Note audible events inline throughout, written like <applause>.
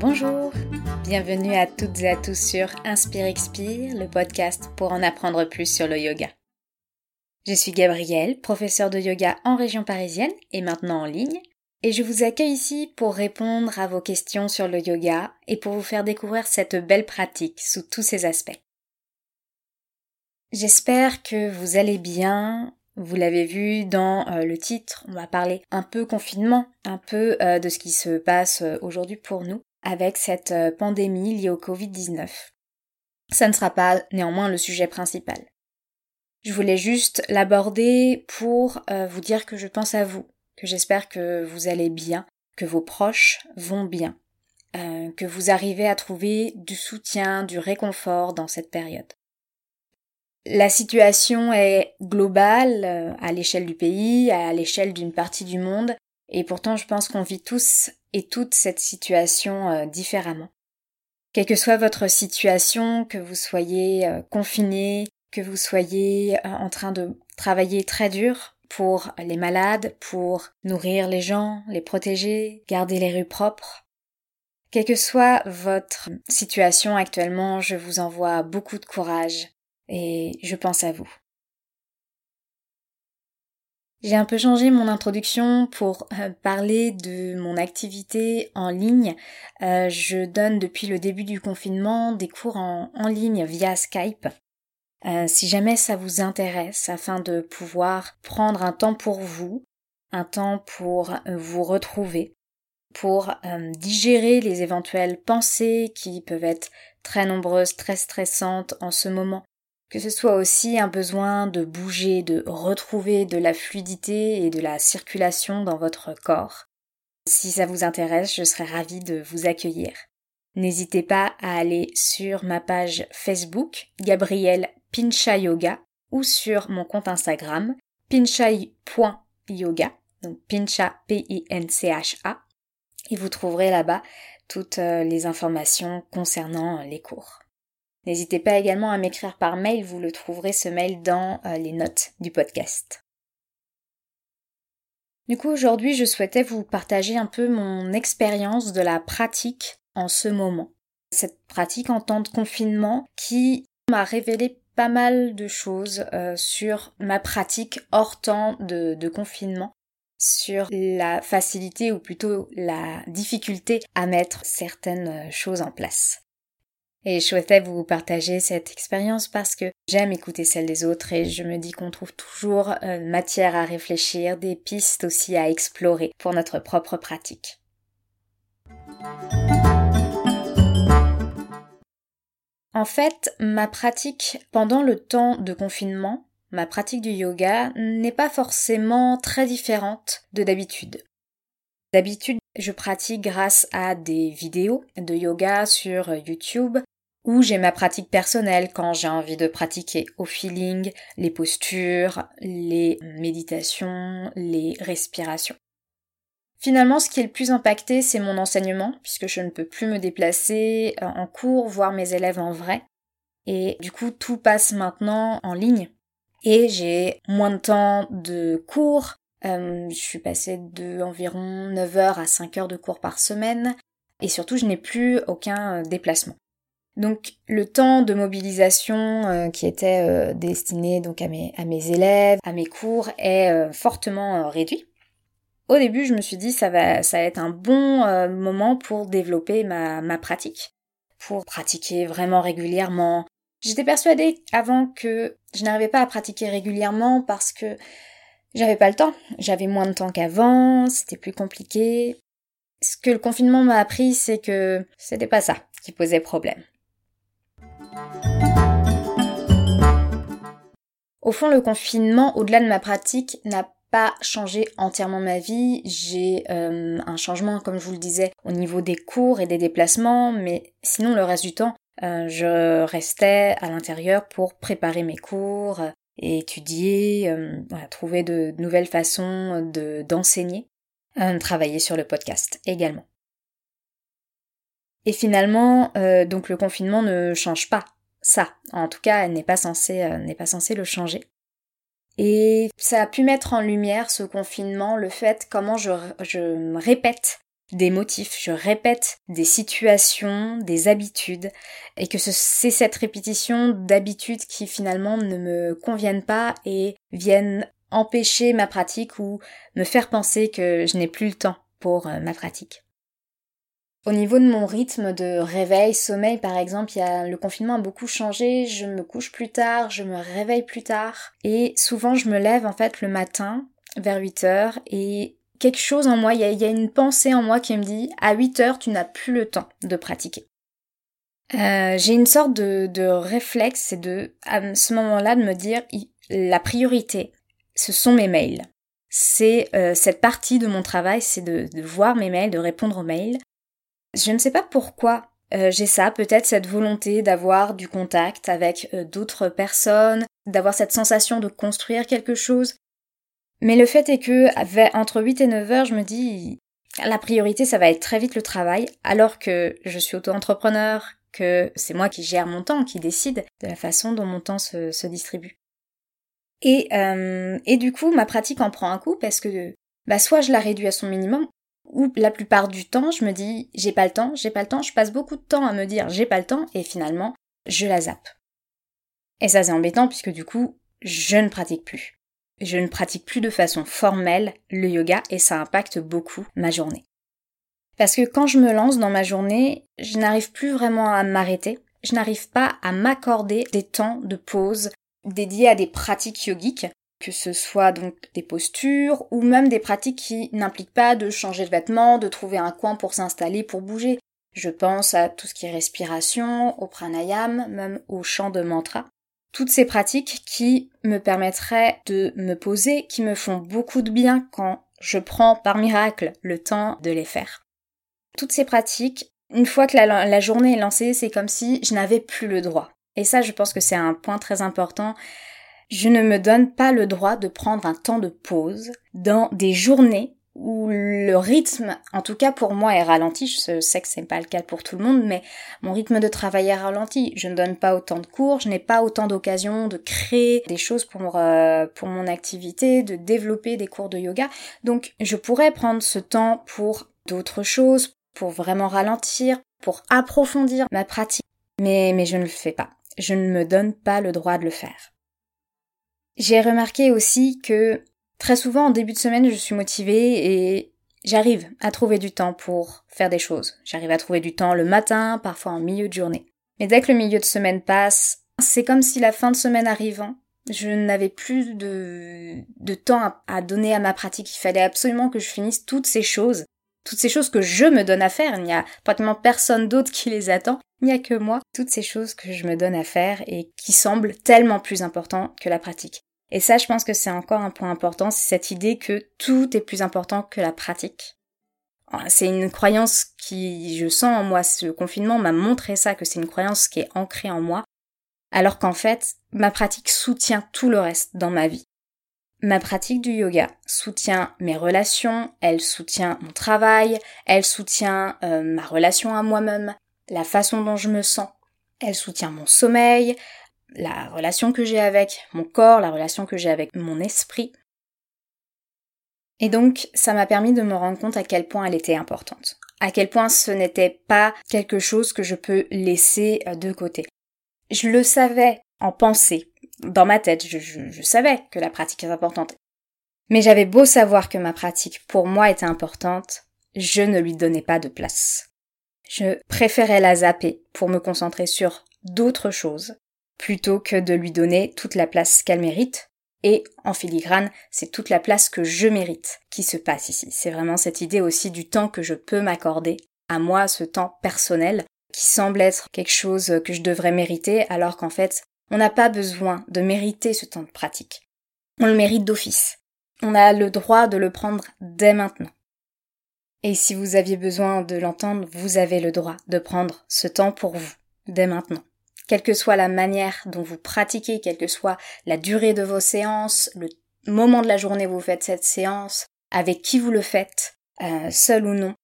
Bonjour, bienvenue à toutes et à tous sur Inspire Expire, le podcast pour en apprendre plus sur le yoga. Je suis Gabrielle, professeure de yoga en région parisienne et maintenant en ligne, et je vous accueille ici pour répondre à vos questions sur le yoga et pour vous faire découvrir cette belle pratique sous tous ses aspects. J'espère que vous allez bien. Vous l'avez vu dans euh, le titre, on va parler un peu confinement, un peu euh, de ce qui se passe euh, aujourd'hui pour nous avec cette pandémie liée au Covid-19. Ça ne sera pas néanmoins le sujet principal. Je voulais juste l'aborder pour vous dire que je pense à vous, que j'espère que vous allez bien, que vos proches vont bien, euh, que vous arrivez à trouver du soutien, du réconfort dans cette période. La situation est globale euh, à l'échelle du pays, à l'échelle d'une partie du monde, et pourtant je pense qu'on vit tous et toutes cette situation euh, différemment. Quelle que soit votre situation, que vous soyez confiné, que vous soyez en train de travailler très dur, pour les malades, pour nourrir les gens, les protéger, garder les rues propres. Quelle que soit votre situation actuellement, je vous envoie beaucoup de courage et je pense à vous. J'ai un peu changé mon introduction pour euh, parler de mon activité en ligne. Euh, je donne depuis le début du confinement des cours en, ligne via Skype. Euh, si jamais ça vous intéresse, afin de pouvoir prendre un temps pour vous, un temps pour vous retrouver, pour digérer les éventuelles pensées qui peuvent être très nombreuses, très stressantes en ce moment, que ce soit aussi un besoin de bouger, de retrouver de la fluidité et de la circulation dans votre corps. Si ça vous intéresse, je serais ravie de vous accueillir. N'hésitez pas à aller sur ma page Facebook, Gabrielle Pincha Yoga, ou sur mon compte Instagram, pinchai.yoga, donc pincha, P-I-N-C-H-A, et vous trouverez là-bas toutes euh, les informations concernant euh, les cours. N'hésitez pas également à m'écrire par mail, vous le trouverez ce mail dans euh, les notes du podcast. Du coup, aujourd'hui, je souhaitais vous partager un peu mon expérience de la pratique en ce moment. Cette pratique en temps de confinement qui m'a révélé pas mal de choses euh, sur ma pratique hors temps de, de confinement sur la facilité ou plutôt la difficulté à mettre certaines choses en place. Et je souhaitais vous partager cette expérience parce que j'aime écouter celle des autres et je me dis qu'on trouve toujours euh, matière à réfléchir, des pistes aussi à explorer pour notre propre pratique. En fait, ma pratique pendant le temps de confinement, ma pratique du yoga n'est pas forcément très différente de d'habitude. D'habitude, je pratique grâce à des vidéos de yoga sur YouTube ou j'ai ma pratique personnelle quand j'ai envie de pratiquer au feeling les postures, les méditations, les respirations. Finalement, ce qui est le plus impacté, c'est mon enseignement, puisque je ne peux plus me déplacer euh, en cours, voir mes élèves en vrai. Et du coup, tout passe maintenant en ligne. Et j'ai moins de temps de cours. Euh, je suis passée de environ 9 heures à 5 heures de cours par semaine. Et surtout, je n'ai plus aucun euh, déplacement. Donc le temps de mobilisation qui était destiné donc à mes, élèves, à mes cours est fortement réduit. Au début, je me suis dit ça va, ça va être un bon euh, moment pour développer ma pratique, pour pratiquer vraiment régulièrement. J'étais persuadée avant que je n'arrivais pas à pratiquer régulièrement parce que j'avais pas le temps. J'avais moins de temps qu'avant, c'était plus compliqué. Ce que le confinement m'a appris, c'est que c'était pas ça qui posait problème. Au fond, le confinement, au-delà de ma pratique, n'a pas changé entièrement ma vie. J'ai euh, un changement, comme je vous le disais, au niveau des cours et des déplacements, mais sinon le reste du temps, euh, je restais à l'intérieur pour préparer mes cours étudier, euh, trouver de, nouvelles façons de d'enseigner, travailler sur le podcast également. Et finalement, donc le confinement ne change pas ça. En tout cas, elle n'est pas censée, n'est pas censée le changer. Et ça a pu mettre en lumière ce confinement, le fait comment je, je répète des motifs, je répète des situations, des habitudes, et que c'est cette répétition d'habitudes qui finalement ne me conviennent pas et viennent empêcher ma pratique ou me faire penser que je n'ai plus le temps pour euh, ma pratique. Au niveau de mon rythme de réveil, sommeil par exemple, il y a, le confinement a beaucoup changé, je me couche plus tard, je me réveille plus tard. Et souvent je me lève en fait le matin vers 8 heures. Et quelque chose en moi, il y, a, une pensée en moi qui me dit à 8 heures tu n'as plus le temps de pratiquer. Euh, j'ai une sorte de, réflexe, c'est de à ce moment-là de me dire la priorité, ce sont mes mails. C'est euh, cette partie de mon travail, c'est de, de, voir mes mails, de répondre aux mails. Je ne sais pas pourquoi euh, j'ai ça, peut-être cette volonté d'avoir du contact avec d'autres personnes, d'avoir cette sensation de construire quelque chose. Mais le fait est que entre 8 et 9 heures, je me dis la priorité ça va être très vite le travail alors que je suis auto-entrepreneur, que c'est moi qui gère mon temps, qui décide de la façon dont mon temps se, distribue. Et, euh, et du coup, ma pratique en prend un coup parce que bah, soit je la réduis à son minimum, ou la plupart du temps, je me dis j'ai pas le temps, j'ai pas le temps, je passe beaucoup de temps à me dire j'ai pas le temps, et finalement, je la zappe. Et ça c'est embêtant puisque du coup, je ne pratique plus. Je ne pratique plus de façon formelle le yoga et ça impacte beaucoup ma journée. Parce que quand je me lance dans ma journée, je n'arrive plus vraiment à m'arrêter, je n'arrive pas à m'accorder des temps de pause dédiés à des pratiques yogiques, que ce soit donc des postures ou même des pratiques qui n'impliquent pas de changer de vêtements, de trouver un coin pour s'installer, pour bouger. Je pense à tout ce qui est respiration, au pranayam, même au chant de mantra toutes ces pratiques qui me permettraient de me poser, qui me font beaucoup de bien quand je prends par miracle le temps de les faire. Toutes ces pratiques, une fois que la, journée est lancée, c'est comme si je n'avais plus le droit. Et ça, je pense que c'est un point très important. Je ne me donne pas le droit de prendre un temps de pause dans des journées où le rythme, en tout cas pour moi, est ralenti. Je sais que c'est pas le cas pour tout le monde, mais mon rythme de travail est ralenti. Je ne donne pas autant de cours, je n'ai pas autant d'occasions de créer des choses pour, euh, pour mon activité, de développer des cours de yoga. Donc, je pourrais prendre ce temps pour d'autres choses, pour vraiment ralentir, pour approfondir ma pratique. Mais, mais je ne le fais pas. Je ne me donne pas le droit de le faire. J'ai remarqué aussi que Très souvent, en début de semaine, je suis motivée et j'arrive à trouver du temps pour faire des choses. J'arrive à trouver du temps le matin, parfois en milieu de journée. Mais dès que le milieu de semaine passe, c'est comme si la fin de semaine arrivant, je n'avais plus de, de temps à, donner à ma pratique. Il fallait absolument que je finisse toutes ces choses. Toutes ces choses que je me donne à faire. Il n'y a pratiquement personne d'autre qui les attend. Il n'y a que moi. Toutes ces choses que je me donne à faire et qui semblent tellement plus importantes que la pratique. Et ça, je pense que c'est encore un point important, c'est cette idée que tout est plus important que la pratique. Ah, c'est une croyance qui, je sens en moi, ce confinement m'a montré ça, que c'est une croyance qui est ancrée en moi, alors qu'en fait, ma pratique soutient tout le reste dans ma vie. Ma pratique du yoga soutient mes relations, elle soutient mon travail, elle soutient euh, ma relation à moi-même, la façon dont je me sens, elle soutient mon sommeil, la relation que j'ai avec mon corps, la relation que j'ai avec mon esprit. Et donc, ça m'a permis de me rendre compte à quel point elle était importante. À quel point ce n'était pas quelque chose que je peux laisser euh, de côté. Je le savais en pensée, dans ma tête, je, je savais que la pratique est importante. Mais j'avais beau savoir que ma pratique pour moi était importante, je ne lui donnais pas de place. Je préférais la zapper pour me concentrer sur d'autres choses plutôt que de lui donner toute la place qu'elle mérite. Et en filigrane, c'est toute la place que je mérite qui se passe ici. C'est vraiment cette idée aussi du temps que je peux m'accorder à moi, ce temps personnel, qui semble être quelque chose que je devrais mériter, alors qu'en fait, on n'a pas besoin de mériter ce temps de pratique. On le mérite d'office. On a le droit de le prendre dès maintenant. Et si vous aviez besoin de l'entendre, vous avez le droit de prendre ce temps pour vous, dès maintenant quelle que soit la manière dont vous pratiquez, quelle que soit la durée de vos séances, le moment de la journée où vous faites cette séance, avec qui vous le faites, euh, seul ou non,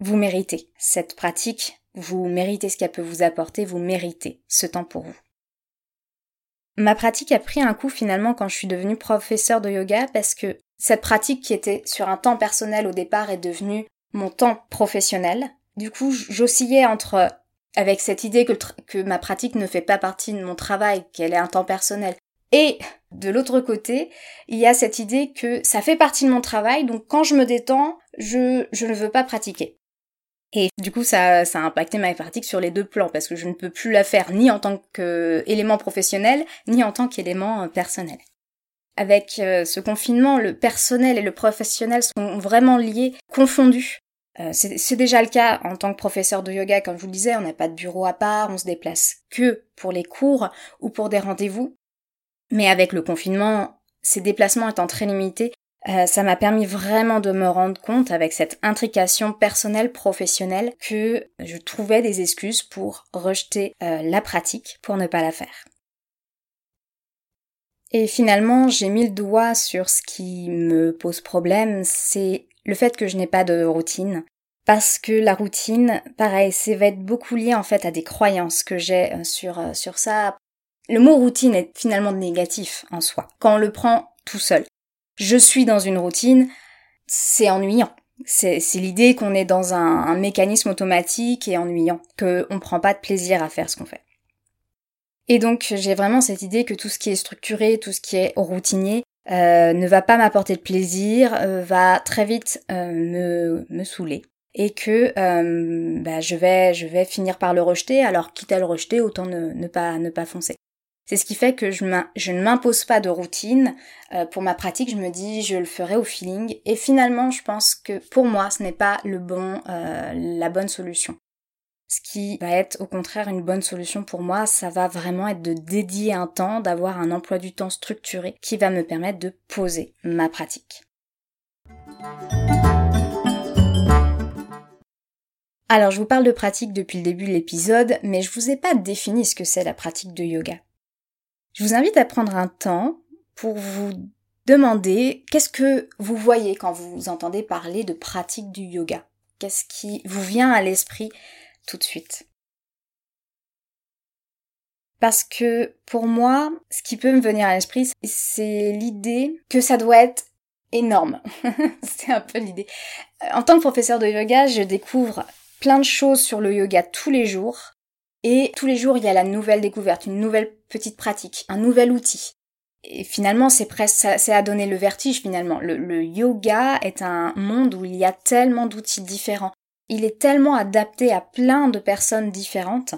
vous méritez cette pratique, vous méritez ce qu'elle peut vous apporter, vous méritez ce temps pour vous. Ma pratique a pris un coup finalement quand je suis devenue professeur de yoga parce que cette pratique qui était sur un temps personnel au départ est devenue mon temps professionnel. Du coup, j'oscillais entre avec cette idée que, ma pratique ne fait pas partie de mon travail, qu'elle est un temps personnel. Et de l'autre côté, il y a cette idée que ça fait partie de mon travail, donc quand je me détends, je, ne veux pas pratiquer. Et du coup, ça, ça a impacté ma pratique sur les deux plans, parce que je ne peux plus la faire ni en tant qu'élément professionnel, ni en tant qu'élément euh, personnel. Avec euh, ce confinement, le personnel et le professionnel sont vraiment liés, confondus. Euh, c'est déjà le cas en tant que professeur de yoga, comme je vous le disais, on n'a pas de bureau à part, on se déplace que pour les cours ou pour des rendez-vous. Mais avec le confinement, ces déplacements étant très limités, euh, ça m'a permis vraiment de me rendre compte avec cette intrication personnelle professionnelle que je trouvais des excuses pour rejeter euh, la pratique, pour ne pas la faire. Et finalement, j'ai mis le doigt sur ce qui me pose problème, c'est le fait que je n'ai pas de routine. Parce que la routine, pareil, c'est va être beaucoup lié en fait à des croyances que j'ai euh, sur, euh, sur ça. Le mot routine est finalement négatif en soi, quand on le prend tout seul. Je suis dans une routine, c'est ennuyant. C'est l'idée qu'on est dans un, un, mécanisme automatique et ennuyant, qu'on ne prend pas de plaisir à faire ce qu'on fait. Et donc j'ai vraiment cette idée que tout ce qui est structuré, tout ce qui est routinier, euh, ne va pas m'apporter de plaisir, euh, va très vite euh, me, me saouler et que bah, je vais je vais finir par le rejeter. Alors quitte à le rejeter, autant ne, ne pas ne pas foncer. C'est ce qui fait que je, ne m'impose pas de routine pour ma pratique. Je me dis je le ferai au feeling et finalement je pense que pour moi ce n'est pas le bon la bonne solution. Ce qui va être au contraire une bonne solution pour moi, ça va vraiment être de dédier un temps, d'avoir un emploi du temps structuré qui va me permettre de poser ma pratique. Alors je vous parle de pratique depuis le début de l'épisode, mais je vous ai pas défini ce que c'est la pratique de yoga. Je vous invite à prendre un temps pour vous demander qu'est-ce que vous voyez quand vous entendez parler de pratique du yoga. Qu'est-ce qui vous vient à l'esprit tout de suite. Parce que pour moi, ce qui peut me venir à l'esprit, c'est l'idée que ça doit être énorme. <laughs> c'est un peu l'idée. En tant que professeur de yoga, je découvre plein de choses sur le yoga tous les jours. Et tous les jours, il y a la nouvelle découverte, une nouvelle petite pratique, un nouvel outil. Et finalement, c'est presque, c'est à donner le vertige finalement. le yoga est un monde où il y a tellement d'outils différents, il est tellement adapté à plein de personnes différentes.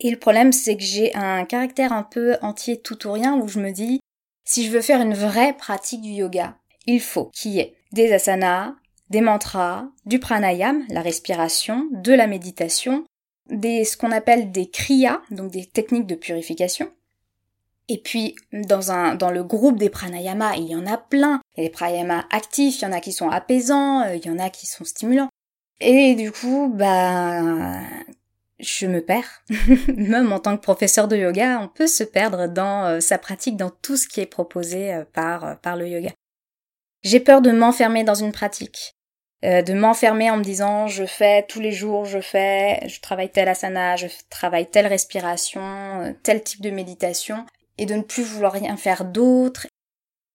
Et le problème, c'est que j'ai un caractère un peu entier tout ou rien où je me dis, si je veux faire une vraie pratique du yoga, il faut qu'il y ait des asanas, des mantras, du pranayam, la respiration, de la méditation, des, ce qu'on appelle des kriyas, donc des techniques de purification. Et puis, dans un, dans le groupe des pranayamas, il y en a plein. Il y a des pranayamas actifs, il y en a qui sont apaisants, euh, il y en a qui sont stimulants. Et du coup, bah, je me perds. <laughs> Même en tant que professeur de yoga, on peut se perdre dans euh, sa pratique, dans tout ce qui est proposé euh, par, euh, par le yoga. J'ai peur de m'enfermer dans une pratique, de m'enfermer en me disant je fais tous les jours, je fais, je travaille tel asana, je travaille telle respiration, tel type de méditation, et de ne plus vouloir rien faire d'autre.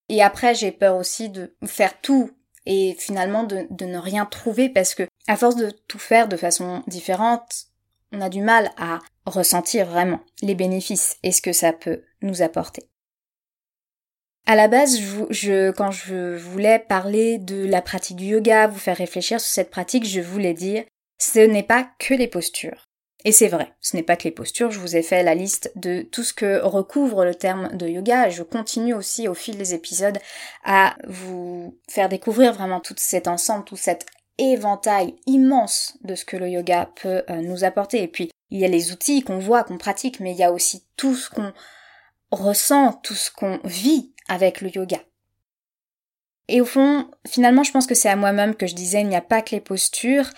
Et après, j'ai peur aussi de faire tout et finalement de, ne rien trouver parce que à force de tout faire de façon différente, on a du mal à ressentir vraiment les bénéfices et ce que ça peut nous apporter. À la base, quand je voulais parler de la pratique du yoga, vous faire réfléchir sur cette pratique, je voulais dire, ce n'est pas que les postures. Et c'est vrai, ce n'est pas que les postures, je vous ai fait la liste de tout ce que recouvre le terme de yoga et je continue aussi au fil des épisodes à vous faire découvrir vraiment tout cet ensemble, tout cet éventail immense de ce que le yoga peut euh, nous apporter. Et puis, il y a les outils qu'on voit, qu'on pratique, mais il y a aussi tout ce qu'on ressent, tout ce qu'on vit avec le yoga. Et au fond, finalement, je pense que c'est à moi-même que je disais, il n'y a pas que les postures,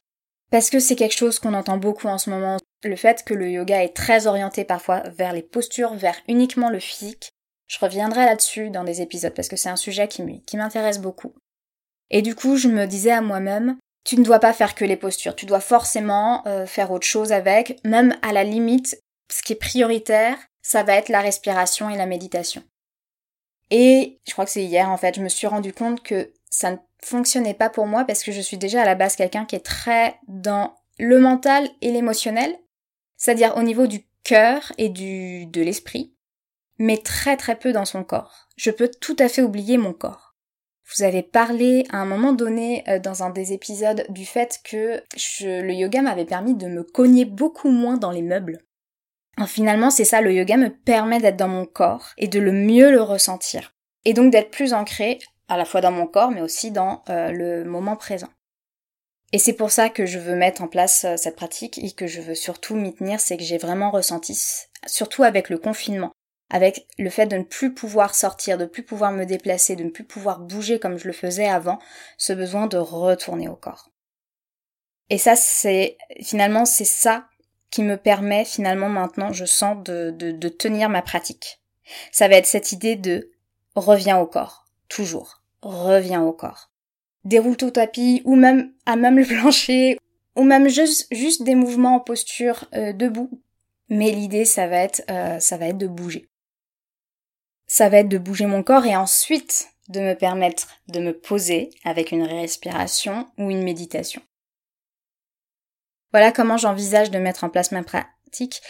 parce que c'est quelque chose qu'on entend beaucoup en ce moment. Le fait que le yoga est très orienté parfois vers les postures, vers uniquement le physique. Je reviendrai là-dessus dans des épisodes parce que c'est un sujet qui m'intéresse beaucoup. Et du coup, je me disais à moi-même, tu ne dois pas faire que les postures, tu dois forcément euh, faire autre chose avec, même à la limite, ce qui est prioritaire, ça va être la respiration et la méditation. Et je crois que c'est hier en fait, je me suis rendu compte que ça ne fonctionnait pas pour moi parce que je suis déjà à la base quelqu'un qui est très dans le mental et l'émotionnel, c'est-à-dire au niveau du cœur et du de l'esprit, mais très très peu dans son corps. Je peux tout à fait oublier mon corps. Vous avez parlé à un moment donné euh, dans un des épisodes du fait que le yoga m'avait permis de me cogner beaucoup moins dans les meubles. finalement, c'est ça, le yoga me permet d'être dans mon corps et de le mieux le ressentir. Et donc d'être plus ancré à la fois dans mon corps mais aussi dans euh, le moment présent. Et c'est pour ça que je veux mettre en place euh, cette pratique et que je veux surtout m'y tenir, c'est que j'ai vraiment ressenti, surtout avec le confinement, avec le fait de ne plus pouvoir sortir, de ne plus pouvoir me déplacer, de ne plus pouvoir bouger comme je le faisais avant, ce besoin de retourner au corps. Et ça, c'est finalement c'est ça qui me permet finalement maintenant, je sens de, de, de tenir ma pratique. Ça va être cette idée de reviens au corps, toujours, reviens au corps. Déroule ton tapis ou même à même le <laughs> plancher ou même juste, juste des mouvements en posture euh, debout. Mais l'idée, ça va être, euh, ça va être de bouger ça va être de bouger mon corps et ensuite de me permettre de me poser avec une respiration ou une méditation. Voilà comment j'envisage de mettre en place ma pratique.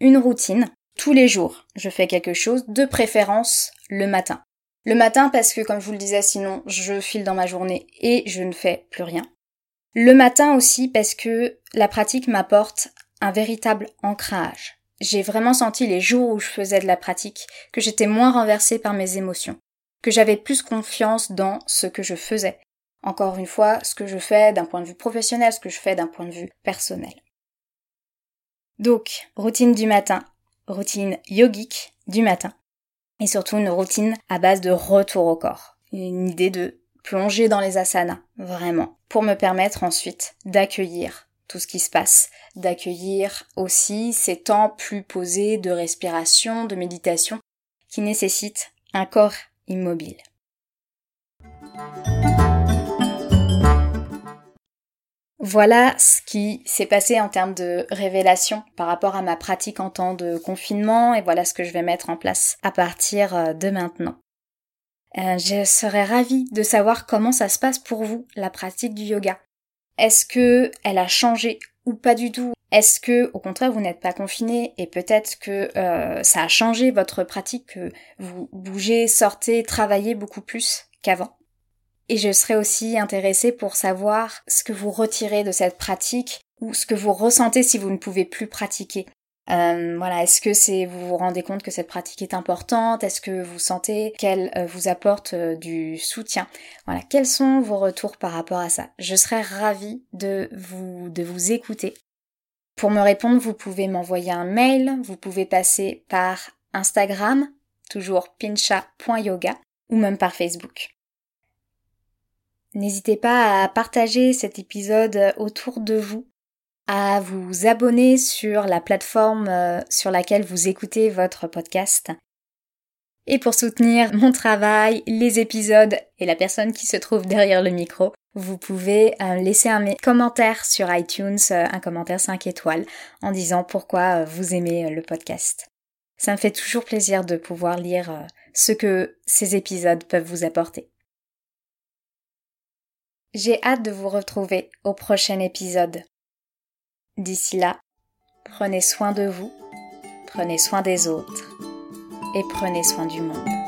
Une routine. Tous les jours, je fais quelque chose, de préférence le matin. Le matin parce que, comme je vous le disais, sinon je file dans ma journée et je ne fais plus rien. Le matin aussi parce que la pratique m'apporte un véritable ancrage j'ai vraiment senti les jours où je faisais de la pratique que j'étais moins renversée par mes émotions, que j'avais plus confiance dans ce que je faisais. Encore une fois, ce que je fais d'un point de vue professionnel, ce que je fais d'un point de vue personnel. Donc, routine du matin, routine yogique du matin, et surtout une routine à base de retour au corps. Une idée de plonger dans les asanas, vraiment, pour me permettre ensuite d'accueillir tout ce qui se passe, d'accueillir aussi ces temps plus posés de respiration, de méditation, qui nécessitent un corps immobile. Voilà ce qui s'est passé en termes de révélation par rapport à ma pratique en temps de confinement et voilà ce que je vais mettre en place à partir euh, de maintenant. Euh, je serais ravie de savoir comment ça se passe pour vous, la pratique du yoga. Est-ce que elle a changé ou pas du tout? Est-ce que au contraire vous n'êtes pas confiné et peut-être que euh, ça a changé votre pratique, que vous bougez, sortez, travaillez beaucoup plus qu'avant? Et je serais aussi intéressée pour savoir ce que vous retirez de cette pratique ou ce que vous ressentez si vous ne pouvez plus pratiquer. Euh, voilà, est-ce que c'est vous vous rendez compte que cette pratique est importante? Est-ce que vous sentez qu'elle euh, vous apporte euh, du soutien? Voilà, quels sont vos retours par rapport à ça? Je serais ravie de vous de vous écouter. Pour me répondre, vous pouvez m'envoyer un mail, vous pouvez passer par Instagram, toujours pincha.yoga ou même par Facebook. N'hésitez pas à partager cet épisode autour de vous à vous abonner sur la plateforme euh, sur laquelle vous écoutez votre podcast. Et pour soutenir mon travail, les épisodes et la personne qui se trouve derrière le micro, vous pouvez euh, laisser un commentaire sur iTunes, euh, un commentaire 5 étoiles, en disant pourquoi vous aimez le podcast. Ça me fait toujours plaisir de pouvoir lire ce que ces épisodes peuvent vous apporter. J'ai hâte de vous retrouver au prochain épisode. D'ici là, prenez soin de vous, prenez soin des autres et prenez soin du monde.